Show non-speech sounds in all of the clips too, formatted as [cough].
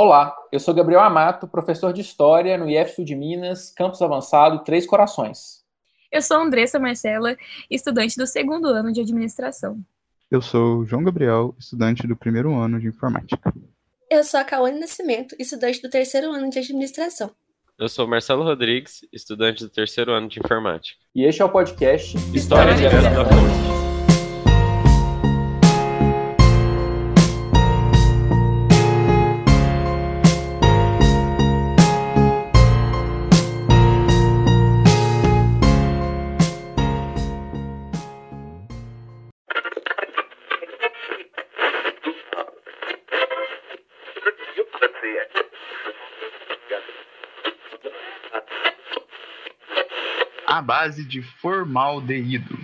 Olá, eu sou Gabriel Amato, professor de História no IF Sul de Minas, Campus Avançado Três Corações. Eu sou Andressa Marcela, estudante do segundo ano de Administração. Eu sou João Gabriel, estudante do primeiro ano de Informática. Eu sou a Cauane Nascimento, estudante do terceiro ano de Administração. Eu sou Marcelo Rodrigues, estudante do terceiro ano de Informática. E este é o podcast História, História da Fonte. À base de formaldeído,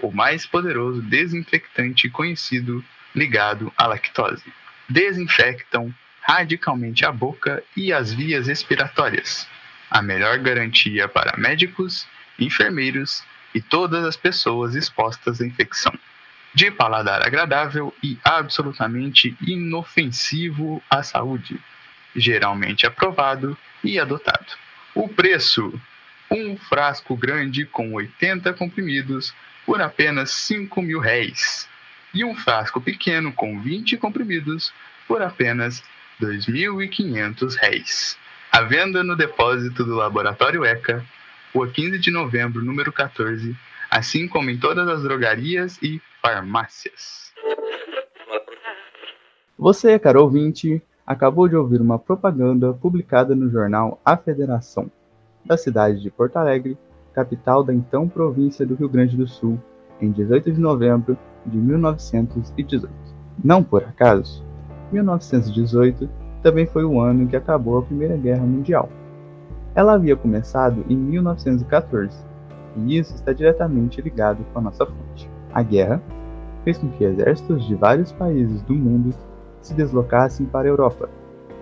o mais poderoso desinfectante conhecido ligado à lactose. Desinfectam radicalmente a boca e as vias respiratórias. A melhor garantia para médicos, enfermeiros e todas as pessoas expostas à infecção. De paladar agradável e absolutamente inofensivo à saúde. Geralmente aprovado e adotado. O preço um frasco grande com 80 comprimidos por apenas 5 mil réis, e um frasco pequeno com 20 comprimidos por apenas 2.500 réis. A venda no depósito do Laboratório ECA, rua 15 de novembro, número 14, assim como em todas as drogarias e farmácias. Você, caro ouvinte, acabou de ouvir uma propaganda publicada no jornal A Federação da cidade de Porto Alegre, capital da então província do Rio Grande do Sul, em 18 de novembro de 1918. Não por acaso, 1918 também foi o ano em que acabou a Primeira Guerra Mundial. Ela havia começado em 1914, e isso está diretamente ligado com a nossa fonte. A guerra fez com que exércitos de vários países do mundo se deslocassem para a Europa,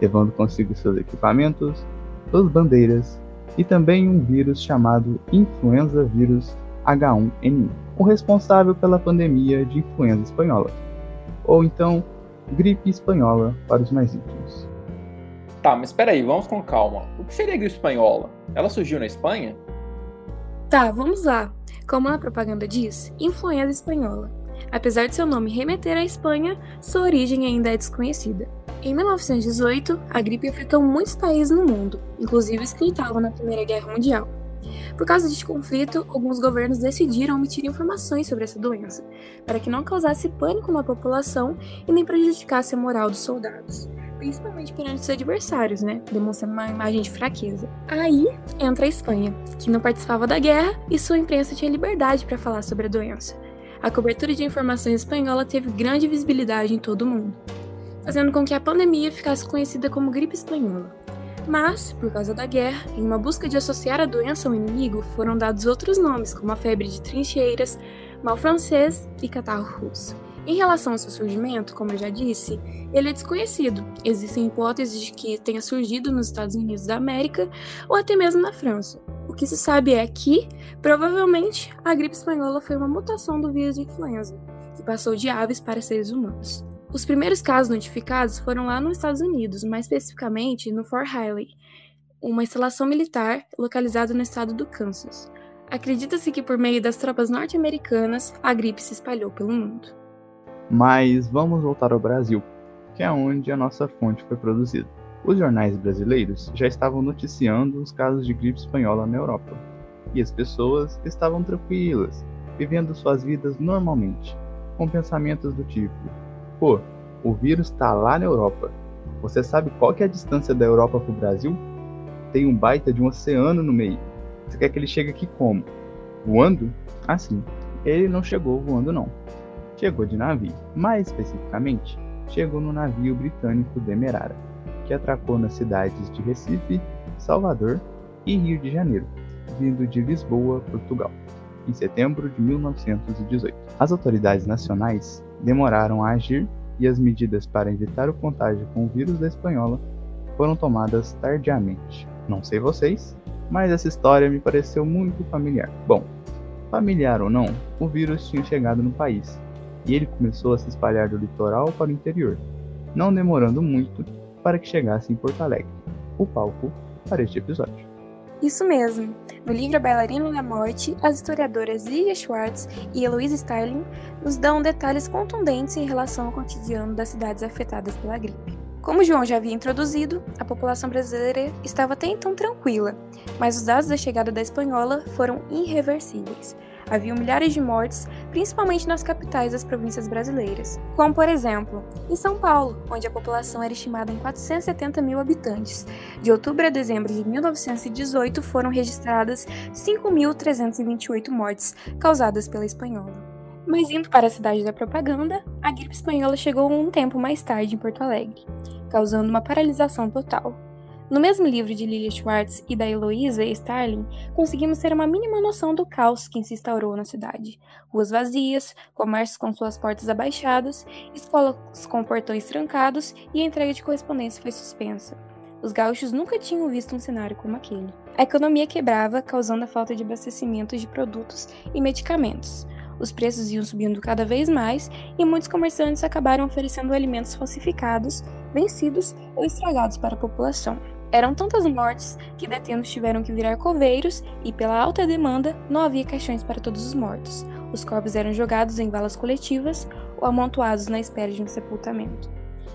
levando consigo seus equipamentos, suas bandeiras e também um vírus chamado influenza vírus H1N1, o responsável pela pandemia de influenza espanhola, ou então gripe espanhola para os mais íntimos. Tá, mas espera aí, vamos com calma. O que seria a gripe espanhola? Ela surgiu na Espanha? Tá, vamos lá. Como a propaganda diz, influenza espanhola. Apesar de seu nome remeter à Espanha, sua origem ainda é desconhecida. Em 1918, a gripe afetou muitos países no mundo, inclusive os que lutavam na Primeira Guerra Mundial. Por causa deste conflito, alguns governos decidiram omitir informações sobre essa doença, para que não causasse pânico na população e nem prejudicasse a moral dos soldados, principalmente perante os adversários, né, demonstrando uma imagem de fraqueza. Aí entra a Espanha, que não participava da guerra e sua imprensa tinha liberdade para falar sobre a doença. A cobertura de informações espanhola teve grande visibilidade em todo o mundo fazendo com que a pandemia ficasse conhecida como gripe espanhola. Mas, por causa da guerra, em uma busca de associar a doença ao inimigo, foram dados outros nomes, como a febre de trincheiras, mal francês e catarro russo. Em relação ao seu surgimento, como eu já disse, ele é desconhecido. Existem hipóteses de que tenha surgido nos Estados Unidos da América ou até mesmo na França. O que se sabe é que, provavelmente, a gripe espanhola foi uma mutação do vírus de influenza, que passou de aves para seres humanos. Os primeiros casos notificados foram lá nos Estados Unidos, mais especificamente no Fort Riley, uma instalação militar localizada no estado do Kansas. Acredita-se que por meio das tropas norte-americanas a gripe se espalhou pelo mundo. Mas vamos voltar ao Brasil, que é onde a nossa fonte foi produzida. Os jornais brasileiros já estavam noticiando os casos de gripe espanhola na Europa, e as pessoas estavam tranquilas, vivendo suas vidas normalmente, com pensamentos do tipo: Pô, o vírus tá lá na Europa. Você sabe qual que é a distância da Europa pro Brasil? Tem um baita de um oceano no meio. Você quer que ele chegue aqui como? Voando? Assim, ele não chegou voando não. Chegou de navio. Mais especificamente, chegou no navio britânico Demerara, que atracou nas cidades de Recife, Salvador e Rio de Janeiro, vindo de Lisboa, Portugal, em setembro de 1918. As autoridades nacionais demoraram a agir e as medidas para evitar o contágio com o vírus da espanhola foram tomadas tardiamente. Não sei vocês, mas essa história me pareceu muito familiar. Bom, familiar ou não, o vírus tinha chegado no país e ele começou a se espalhar do litoral para o interior. Não demorando muito, para que chegasse em Porto Alegre, o palco para este episódio. Isso mesmo. No livro A Bailarina da Morte, as historiadoras Lilia Schwartz e Heloise Starling nos dão detalhes contundentes em relação ao cotidiano das cidades afetadas pela gripe. Como João já havia introduzido, a população brasileira estava até então tranquila, mas os dados da chegada da espanhola foram irreversíveis. Havia milhares de mortes, principalmente nas capitais das províncias brasileiras, como por exemplo, em São Paulo, onde a população era estimada em 470 mil habitantes. De outubro a dezembro de 1918 foram registradas 5.328 mortes causadas pela espanhola. Mas indo para a cidade da propaganda, a gripe espanhola chegou um tempo mais tarde em Porto Alegre, causando uma paralisação total. No mesmo livro de Lilia Schwartz e da Heloísa Starling, conseguimos ter uma mínima noção do caos que se instaurou na cidade. Ruas vazias, comércios com suas portas abaixadas, escolas com portões trancados e a entrega de correspondência foi suspensa. Os gaúchos nunca tinham visto um cenário como aquele. A economia quebrava, causando a falta de abastecimento de produtos e medicamentos. Os preços iam subindo cada vez mais e muitos comerciantes acabaram oferecendo alimentos falsificados, vencidos ou estragados para a população. Eram tantas mortes que detentos tiveram que virar coveiros e, pela alta demanda, não havia caixões para todos os mortos. Os corpos eram jogados em valas coletivas ou amontoados na espera de um sepultamento.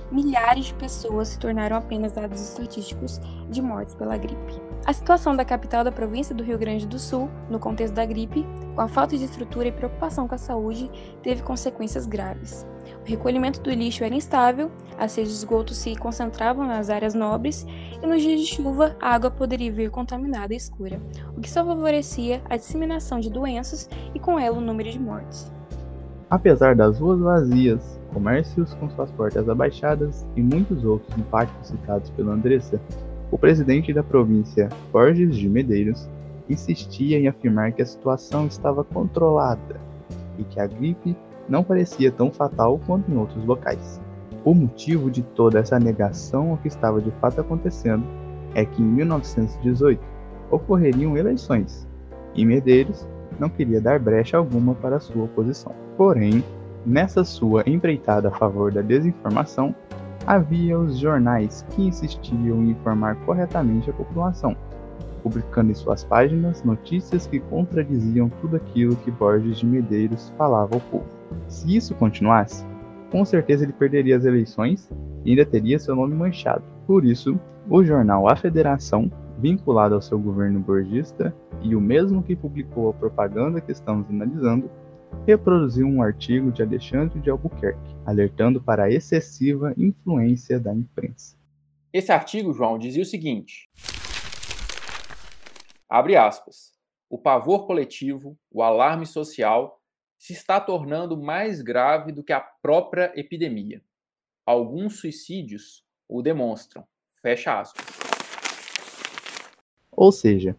Milhares de pessoas se tornaram apenas dados estatísticos de mortes pela gripe. A situação da capital da província do Rio Grande do Sul, no contexto da gripe, com a falta de estrutura e preocupação com a saúde, teve consequências graves. O recolhimento do lixo era instável, as redes de esgoto se concentravam nas áreas nobres e nos dias de chuva a água poderia vir contaminada e escura, o que só favorecia a disseminação de doenças e com ela o número de mortes. Apesar das ruas vazias, comércios com suas portas abaixadas e muitos outros impactos citados pela Andressa, o presidente da província, Borges de Medeiros, insistia em afirmar que a situação estava controlada e que a gripe não parecia tão fatal quanto em outros locais. O motivo de toda essa negação ao que estava de fato acontecendo é que em 1918 ocorreriam eleições e Medeiros não queria dar brecha alguma para sua oposição. Porém, nessa sua empreitada a favor da desinformação, havia os jornais que insistiam em informar corretamente a população, publicando em suas páginas notícias que contradiziam tudo aquilo que Borges de Medeiros falava ao povo. Se isso continuasse, com certeza ele perderia as eleições e ainda teria seu nome manchado. Por isso, o jornal A Federação, vinculado ao seu governo borgista e o mesmo que publicou a propaganda que estamos analisando, reproduziu um artigo de Alexandre de Albuquerque, alertando para a excessiva influência da imprensa. Esse artigo, João, dizia o seguinte: abre aspas. O pavor coletivo, o alarme social se está tornando mais grave do que a própria epidemia. Alguns suicídios o demonstram. Fecha aspas. Ou seja,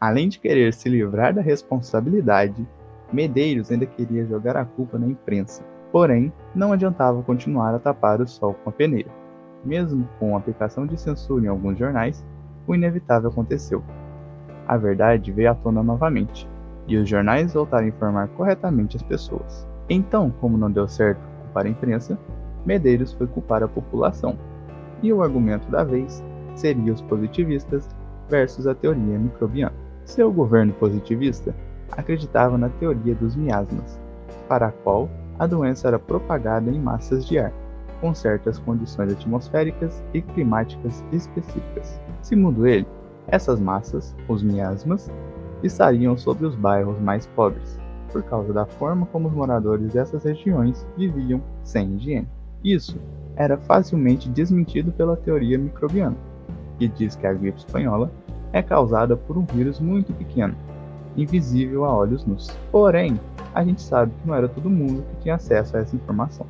além de querer se livrar da responsabilidade, Medeiros ainda queria jogar a culpa na imprensa. Porém, não adiantava continuar a tapar o sol com a peneira. Mesmo com a aplicação de censura em alguns jornais, o inevitável aconteceu. A verdade veio à tona novamente, e os jornais voltaram a informar corretamente as pessoas. Então, como não deu certo culpar a imprensa, Medeiros foi culpar a população. E o argumento da vez seria os positivistas versus a teoria microbiana. Seu governo positivista acreditava na teoria dos miasmas, para a qual a doença era propagada em massas de ar, com certas condições atmosféricas e climáticas específicas. Segundo ele, essas massas, os miasmas, estariam sobre os bairros mais pobres, por causa da forma como os moradores dessas regiões viviam sem higiene. Isso era facilmente desmentido pela teoria microbiana, que diz que a gripe espanhola é causada por um vírus muito pequeno, invisível a olhos nus. Porém, a gente sabe que não era todo mundo que tinha acesso a essa informação.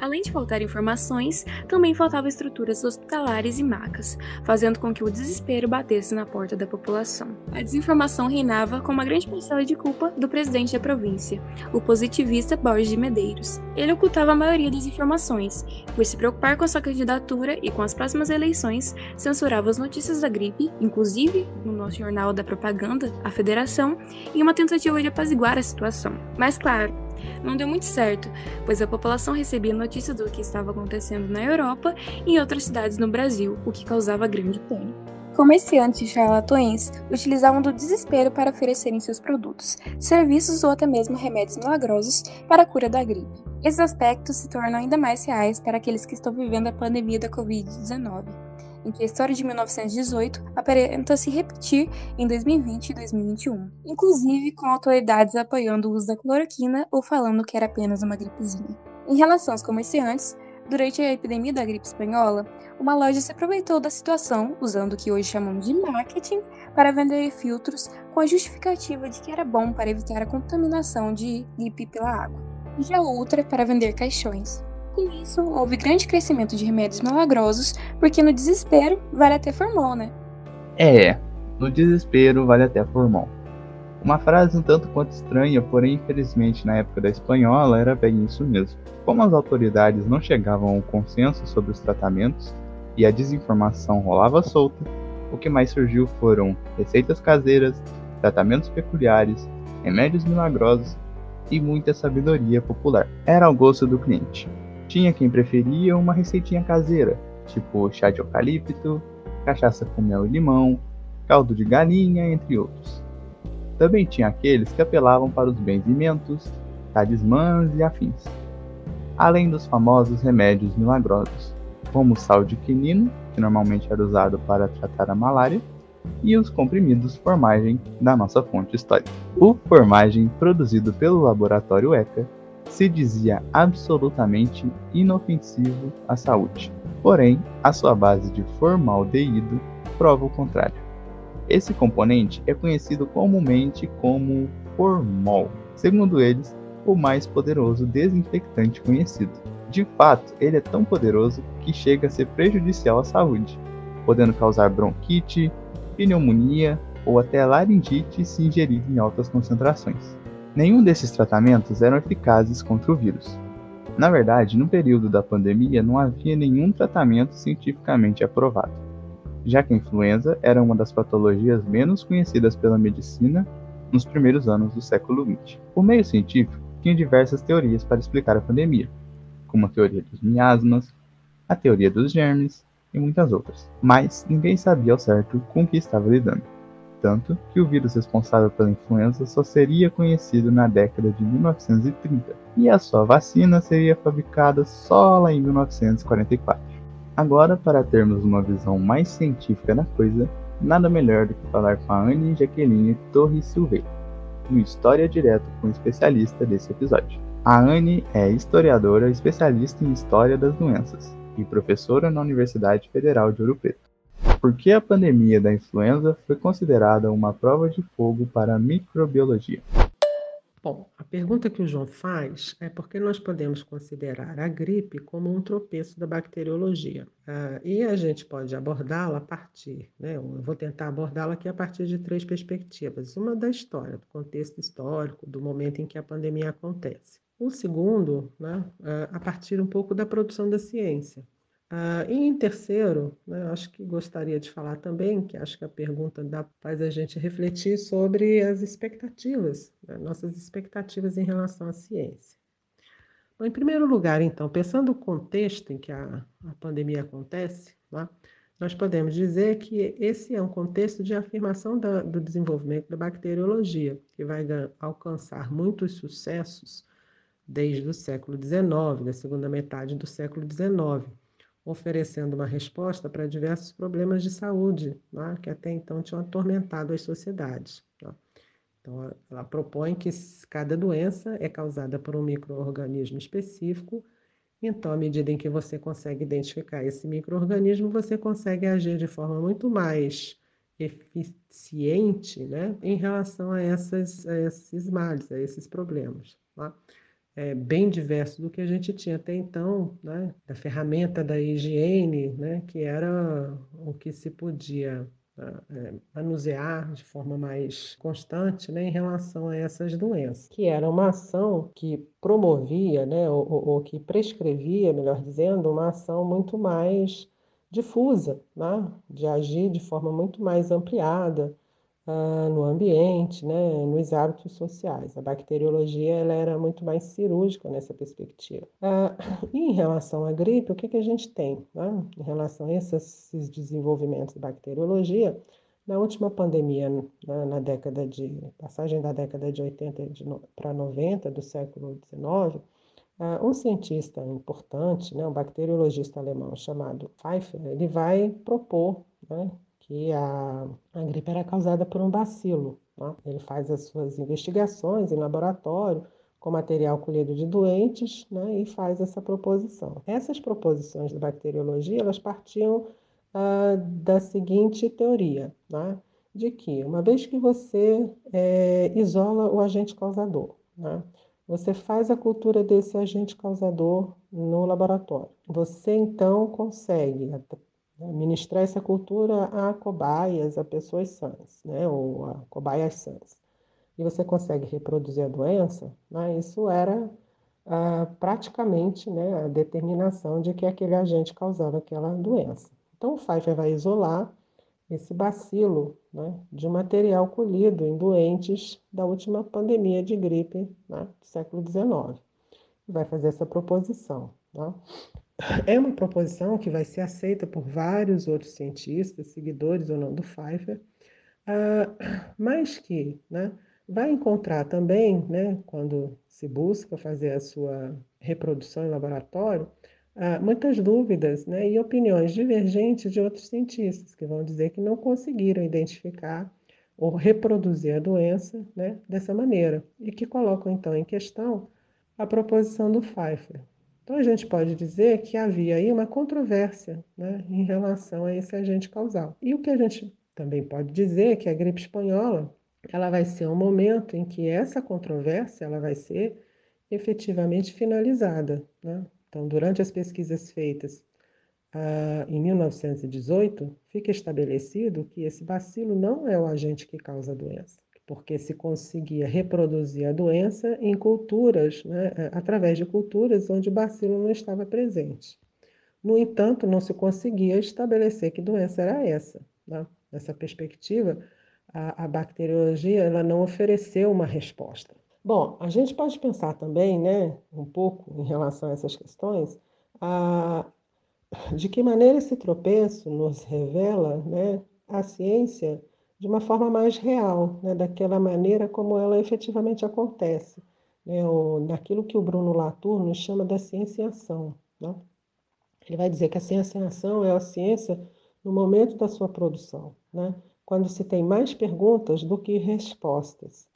Além de faltar informações, também faltavam estruturas hospitalares e macas, fazendo com que o desespero batesse na porta da população. A desinformação reinava com uma grande parcela de culpa do presidente da província, o positivista Borges de Medeiros. Ele ocultava a maioria das informações, por se preocupar com a sua candidatura e com as próximas eleições, censurava as notícias da gripe, inclusive no nosso jornal da propaganda, a Federação, em uma tentativa de apaziguar a situação. Mas claro, não deu muito certo, pois a população recebia notícias do que estava acontecendo na Europa e em outras cidades no Brasil, o que causava grande pânico. Comerciantes charlatões utilizavam do desespero para oferecerem seus produtos, serviços ou até mesmo remédios milagrosos para a cura da gripe. Esses aspectos se tornam ainda mais reais para aqueles que estão vivendo a pandemia da Covid-19, em que a história de 1918 aparenta se repetir em 2020 e 2021, inclusive com autoridades apoiando o uso da cloroquina ou falando que era apenas uma gripezinha. Em relação aos comerciantes, Durante a epidemia da gripe espanhola, uma loja se aproveitou da situação, usando o que hoje chamamos de marketing, para vender filtros com a justificativa de que era bom para evitar a contaminação de gripe pela água, e já outra para vender caixões. Com isso, houve grande crescimento de remédios milagrosos, porque no desespero vale até formol, né? É, no desespero vale até formol. Uma frase um tanto quanto estranha, porém infelizmente na época da espanhola era bem isso mesmo. Como as autoridades não chegavam a um consenso sobre os tratamentos e a desinformação rolava solta, o que mais surgiu foram receitas caseiras, tratamentos peculiares, remédios milagrosos e muita sabedoria popular. Era ao gosto do cliente. Tinha quem preferia uma receitinha caseira, tipo chá de eucalipto, cachaça com mel e limão, caldo de galinha, entre outros. Também tinha aqueles que apelavam para os benzimentos, talismãs e afins além dos famosos remédios milagrosos, como o sal de quinino, que normalmente era usado para tratar a malária, e os comprimidos formagem da nossa fonte histórica. O formagem, produzido pelo laboratório ECA, se dizia absolutamente inofensivo à saúde. Porém, a sua base de formaldeído prova o contrário. Esse componente é conhecido comumente como formol. Segundo eles, o mais poderoso desinfectante conhecido. De fato, ele é tão poderoso que chega a ser prejudicial à saúde, podendo causar bronquite, pneumonia ou até laringite se ingerido em altas concentrações. Nenhum desses tratamentos eram eficazes contra o vírus. Na verdade, no período da pandemia não havia nenhum tratamento cientificamente aprovado, já que a influenza era uma das patologias menos conhecidas pela medicina nos primeiros anos do século XX. O meio científico tinha diversas teorias para explicar a pandemia, como a teoria dos miasmas, a teoria dos germes e muitas outras. Mas ninguém sabia ao certo com o que estava lidando. Tanto que o vírus responsável pela influenza só seria conhecido na década de 1930 e a sua vacina seria fabricada só lá em 1944. Agora, para termos uma visão mais científica da coisa, nada melhor do que falar com a Anne Jaqueline Torres Silveira no História Direto com o especialista desse episódio. A Anne é historiadora especialista em História das Doenças e professora na Universidade Federal de Ouro Preto. Por que a pandemia da influenza foi considerada uma prova de fogo para a microbiologia? Bom, a pergunta que o João faz é por que nós podemos considerar a gripe como um tropeço da bacteriologia. Ah, e a gente pode abordá-la a partir, né, eu vou tentar abordá-la aqui a partir de três perspectivas. Uma da história, do contexto histórico, do momento em que a pandemia acontece. O segundo, né, ah, a partir um pouco da produção da ciência. Uh, e em terceiro, né, acho que gostaria de falar também, que acho que a pergunta dá, faz a gente refletir sobre as expectativas, né, nossas expectativas em relação à ciência. Bom, em primeiro lugar, então, pensando o contexto em que a, a pandemia acontece, né, nós podemos dizer que esse é um contexto de afirmação da, do desenvolvimento da bacteriologia, que vai alcançar muitos sucessos desde o século XIX, da segunda metade do século XIX oferecendo uma resposta para diversos problemas de saúde né, que até então tinham atormentado as sociedades. Né. Então, ela propõe que cada doença é causada por um microorganismo específico, então, à medida em que você consegue identificar esse microorganismo, você consegue agir de forma muito mais eficiente né, em relação a, essas, a esses males, a esses problemas. Tá? É, bem diverso do que a gente tinha até então, né? da ferramenta da higiene, né? que era o que se podia é, manusear de forma mais constante né, em relação a essas doenças, que era uma ação que promovia, né, ou, ou que prescrevia, melhor dizendo, uma ação muito mais difusa, né, de agir de forma muito mais ampliada, uh, no ambiente, né, nos hábitos sociais. A bacteriologia ela era muito mais cirúrgica nessa perspectiva. Uh, [coughs] e em relação à gripe, o que, que a gente tem? Né? Em relação a esses, desenvolvimentos de bacteriologia, na última pandemia, na, na, década de passagem da década de 80 para 90 do século 19, uh, um cientista importante, né, um bacteriologista alemão chamado Pfeiffer, ele vai propor né, que a, a gripe era causada por um bacilo. Né? Ele faz as suas investigações em laboratório com material colhido de doentes né, e faz essa proposição. Essas proposições da bacteriologia elas partiam ah, da seguinte teoria, né, de que uma vez que você é, isola o agente causador, né, você faz a cultura desse agente causador no laboratório. Você então consegue? Ministrar essa cultura a cobaias, a pessoas sãs, né? ou a cobaias sãs. E você consegue reproduzir a doença, né? isso era ah, praticamente né, a determinação de que aquele agente causava aquela doença. Então, o Pfeiffer vai isolar esse bacilo né, de material colhido em doentes da última pandemia de gripe né, do século XIX. Vai fazer essa proposição. Tá? É uma proposição que vai ser aceita por vários outros cientistas, seguidores ou não do Pfeiffer, uh, mas que né, vai encontrar também, né, quando se busca fazer a sua reprodução em laboratório, uh, muitas dúvidas né, e opiniões divergentes de outros cientistas, que vão dizer que não conseguiram identificar ou reproduzir a doença né, dessa maneira, e que colocam então em questão a proposição do Pfeiffer. Então, a gente pode dizer que havia aí uma controvérsia né, em relação a esse agente causal. E o que a gente também pode dizer é que a gripe espanhola ela vai ser um momento em que essa controvérsia ela vai ser efetivamente finalizada. Né? Então, durante as pesquisas feitas ah, em 1918, fica estabelecido que esse bacilo não é o agente que causa a doença porque se conseguia reproduzir a doença em culturas, né, é, através de culturas onde o bacilo não estava presente. No entanto, não se conseguia estabelecer que doença era essa. Né? Nessa perspectiva, a, a, bacteriologia ela não ofereceu uma resposta. Bom, a gente pode pensar também, né, um pouco em relação a essas questões, a, de que maneira esse tropeço nos revela né, a ciência de uma forma mais real, né, daquela maneira como ela efetivamente acontece, né, naquilo que o Bruno Latour nos chama da ciência em ação. Né? Ele vai dizer que a ciência em ação é a ciência no momento da sua produção, né, quando se tem mais perguntas do que respostas.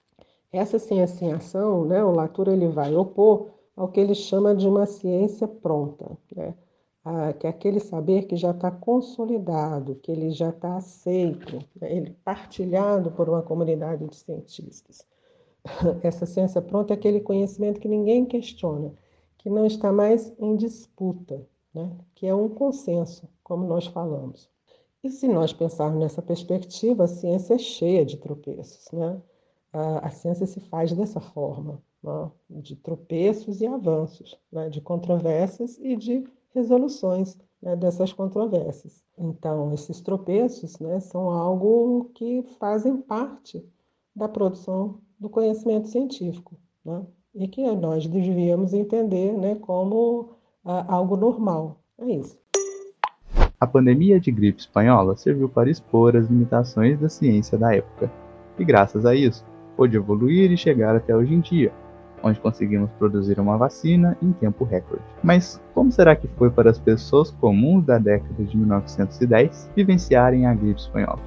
Essa ciência em ação, né, o Latour ele vai opor ao que ele chama de uma ciência pronta. Né? Ah, que é aquele saber que já está consolidado, que ele já está aceito, né? ele partilhado por uma comunidade de cientistas. [laughs] Essa ciência pronta é aquele conhecimento que ninguém questiona, que não está mais em disputa, né? que é um consenso, como nós falamos. E se nós pensarmos nessa perspectiva, a ciência é cheia de tropeços. Né? A, a ciência se faz dessa forma, né? de tropeços e avanços, né? de controvérsias e de resoluções né, dessas controvérsias. Então, esses tropeços né, são algo que fazem parte da produção do conhecimento científico né, e que nós devíamos entender né, como ah, algo normal. É isso. A pandemia de gripe espanhola serviu para expor as limitações da ciência da época, e graças a isso, pôde evoluir e chegar até hoje em dia, onde conseguimos produzir uma vacina em tempo recorde. Mas como será que foi para as pessoas comuns da década de 1910 vivenciarem a gripe espanhola?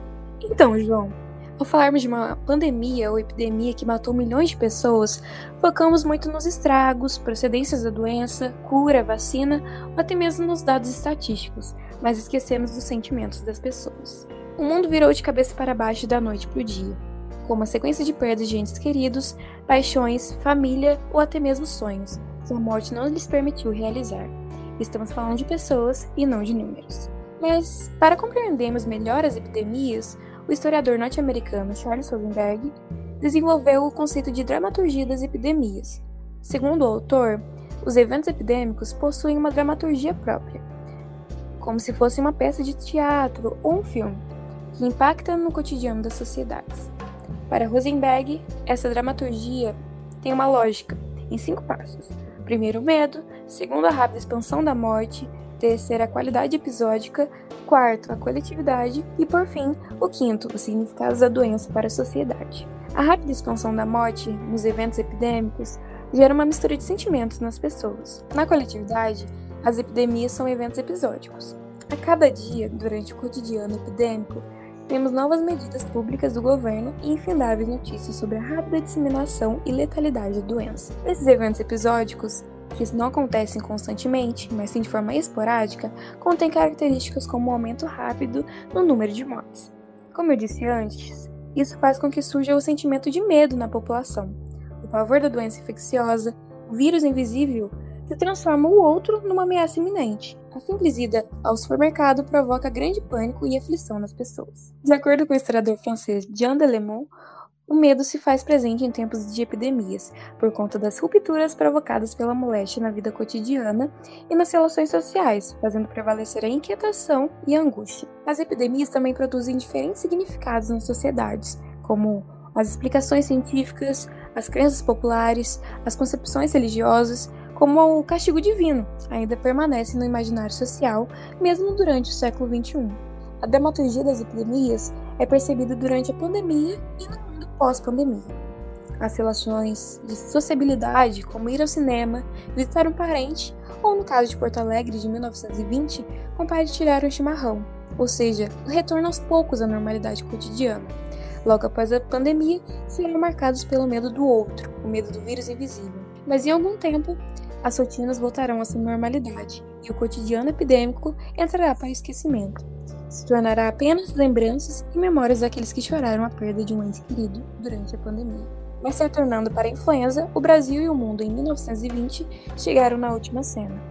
Então, João, ao falarmos de uma pandemia ou epidemia que matou milhões de pessoas, focamos muito nos estragos, procedências da doença, cura, vacina ou até mesmo nos dados estatísticos, mas esquecemos dos sentimentos das pessoas. O mundo virou de cabeça para baixo da noite para o dia como uma sequência de perdas de entes queridos, paixões, família ou até mesmo sonhos, que a morte não lhes permitiu realizar. Estamos falando de pessoas e não de números. Mas, para compreendermos melhor as epidemias, o historiador norte-americano Charles Rosenberg desenvolveu o conceito de dramaturgia das epidemias. Segundo o autor, os eventos epidêmicos possuem uma dramaturgia própria, como se fosse uma peça de teatro ou um filme, que impacta no cotidiano das sociedades. Para Rosenberg, essa dramaturgia tem uma lógica, em cinco passos. Primeiro, o medo. Segundo, a rápida expansão da morte. Terceiro, a qualidade episódica. Quarto, a coletividade. E, por fim, o quinto, os significados da doença para a sociedade. A rápida expansão da morte nos eventos epidêmicos gera uma mistura de sentimentos nas pessoas. Na coletividade, as epidemias são eventos episódicos. A cada dia, durante o cotidiano epidêmico, temos novas medidas públicas do governo e infindáveis notícias sobre a rápida disseminação e letalidade da doença. Esses eventos episódicos, que não acontecem constantemente, mas sim de forma esporádica, contêm características como um aumento rápido no número de mortes. Como eu disse antes, isso faz com que surja o sentimento de medo na população. O pavor da doença infecciosa, o vírus invisível, se transforma o outro numa ameaça iminente. A simples ida ao supermercado provoca grande pânico e aflição nas pessoas. De acordo com o historiador francês Jean Delemont, o medo se faz presente em tempos de epidemias, por conta das rupturas provocadas pela moléstia na vida cotidiana e nas relações sociais, fazendo prevalecer a inquietação e a angústia. As epidemias também produzem diferentes significados nas sociedades, como as explicações científicas, as crenças populares, as concepções religiosas, como o castigo divino, ainda permanece no imaginário social, mesmo durante o século XXI. A dramaturgia das epidemias é percebida durante a pandemia e no mundo pós-pandemia. As relações de sociabilidade, como ir ao cinema, visitar um parente, ou no caso de Porto Alegre de 1920, compartilhar um chimarrão, ou seja, o retorno aos poucos à normalidade cotidiana. Logo após a pandemia, serão marcados pelo medo do outro, o medo do vírus invisível. Mas em algum tempo, as rotinas voltarão à sua normalidade e o cotidiano epidêmico entrará para o esquecimento. Se tornará apenas lembranças e memórias daqueles que choraram a perda de um ente querido durante a pandemia. Mas se retornando para a influenza, o Brasil e o mundo em 1920 chegaram na última cena.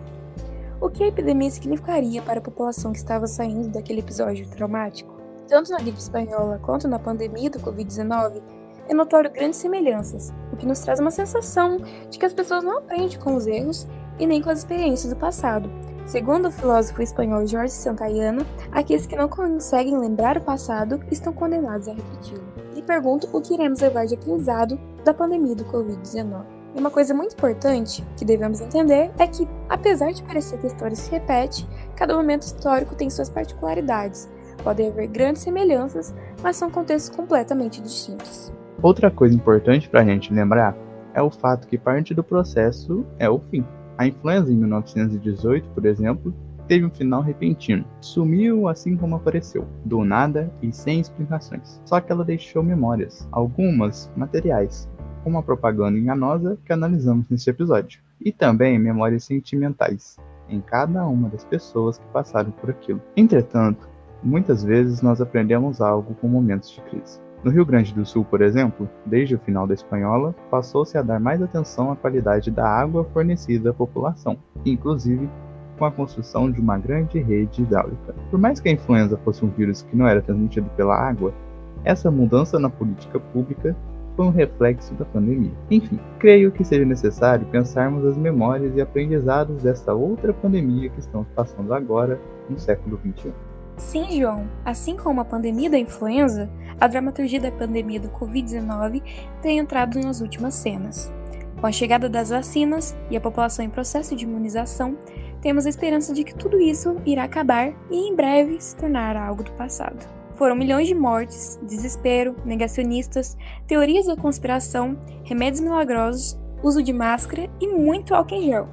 O que a epidemia significaria para a população que estava saindo daquele episódio traumático? Tanto na gripe espanhola quanto na pandemia do Covid-19, é notório grandes semelhanças, o que nos traz uma sensação de que as pessoas não aprendem com os erros e nem com as experiências do passado. Segundo o filósofo espanhol Jorge Santayana, aqueles que não conseguem lembrar o passado estão condenados a repeti-lo. E pergunto o que iremos levar de aprendizado da pandemia do Covid-19. E uma coisa muito importante que devemos entender é que, apesar de parecer que a história se repete, cada momento histórico tem suas particularidades. Podem haver grandes semelhanças, mas são contextos completamente distintos. Outra coisa importante para a gente lembrar é o fato que parte do processo é o fim. A influenza em 1918, por exemplo, teve um final repentino. Sumiu assim como apareceu, do nada e sem explicações. Só que ela deixou memórias, algumas materiais, como a propaganda enganosa que analisamos neste episódio, e também memórias sentimentais em cada uma das pessoas que passaram por aquilo. Entretanto, muitas vezes nós aprendemos algo com momentos de crise. No Rio Grande do Sul, por exemplo, desde o final da Espanhola, passou-se a dar mais atenção à qualidade da água fornecida à população, inclusive com a construção de uma grande rede hidráulica. Por mais que a influenza fosse um vírus que não era transmitido pela água, essa mudança na política pública foi um reflexo da pandemia. Enfim, creio que seja necessário pensarmos as memórias e aprendizados desta outra pandemia que estamos passando agora no século XXI. Sim, João. Assim como a pandemia da influenza, a dramaturgia da pandemia do Covid-19 tem entrado nas últimas cenas. Com a chegada das vacinas e a população em processo de imunização, temos a esperança de que tudo isso irá acabar e em breve se tornar algo do passado. Foram milhões de mortes, desespero, negacionistas, teorias da conspiração, remédios milagrosos, uso de máscara e muito álcool em gel.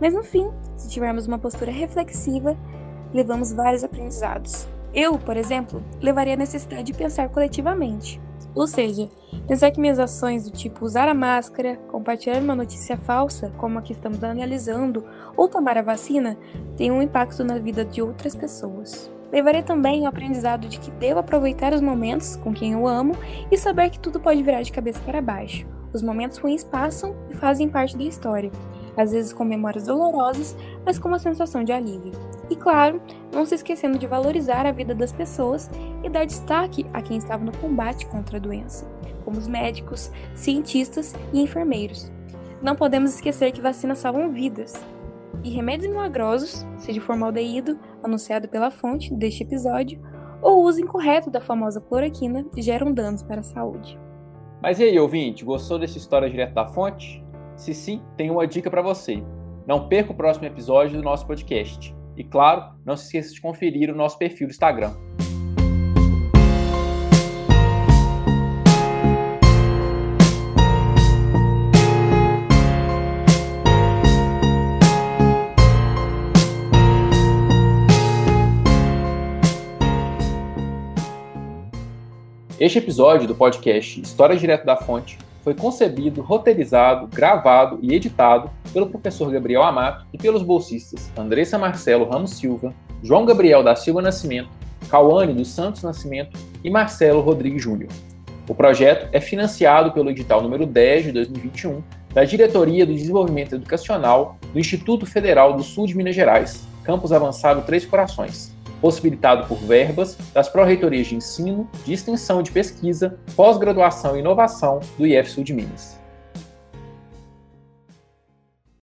Mas no fim, se tivermos uma postura reflexiva, levamos vários aprendizados. Eu, por exemplo, levaria a necessidade de pensar coletivamente. Ou seja, pensar que minhas ações do tipo usar a máscara, compartilhar uma notícia falsa, como a que estamos analisando, ou tomar a vacina, têm um impacto na vida de outras pessoas. Levarei também o aprendizado de que devo aproveitar os momentos com quem eu amo e saber que tudo pode virar de cabeça para baixo. Os momentos ruins passam e fazem parte da história, às vezes com memórias dolorosas, mas com uma sensação de alívio. E claro, não se esquecendo de valorizar a vida das pessoas e dar destaque a quem estava no combate contra a doença, como os médicos, cientistas e enfermeiros. Não podemos esquecer que vacinas salvam vidas. E remédios milagrosos, seja formaldeído, anunciado pela fonte deste episódio, ou uso incorreto da famosa cloroquina, geram danos para a saúde. Mas e aí, ouvinte, gostou dessa história direto da fonte? Se sim, tem uma dica para você. Não perca o próximo episódio do nosso podcast. E claro, não se esqueça de conferir o nosso perfil do Instagram. Este episódio do podcast História Direto da Fonte foi concebido, roteirizado, gravado e editado pelo professor Gabriel Amato e pelos bolsistas Andressa Marcelo Ramos Silva, João Gabriel da Silva Nascimento, Cauane dos Santos Nascimento e Marcelo Rodrigues Júnior. O projeto é financiado pelo edital número 10 de 2021 da Diretoria do Desenvolvimento Educacional do Instituto Federal do Sul de Minas Gerais, Campus Avançado Três Corações possibilitado por verbas das Pró-Reitorias de Ensino, de Extensão de Pesquisa, Pós-Graduação e Inovação do IF Sul de Minas.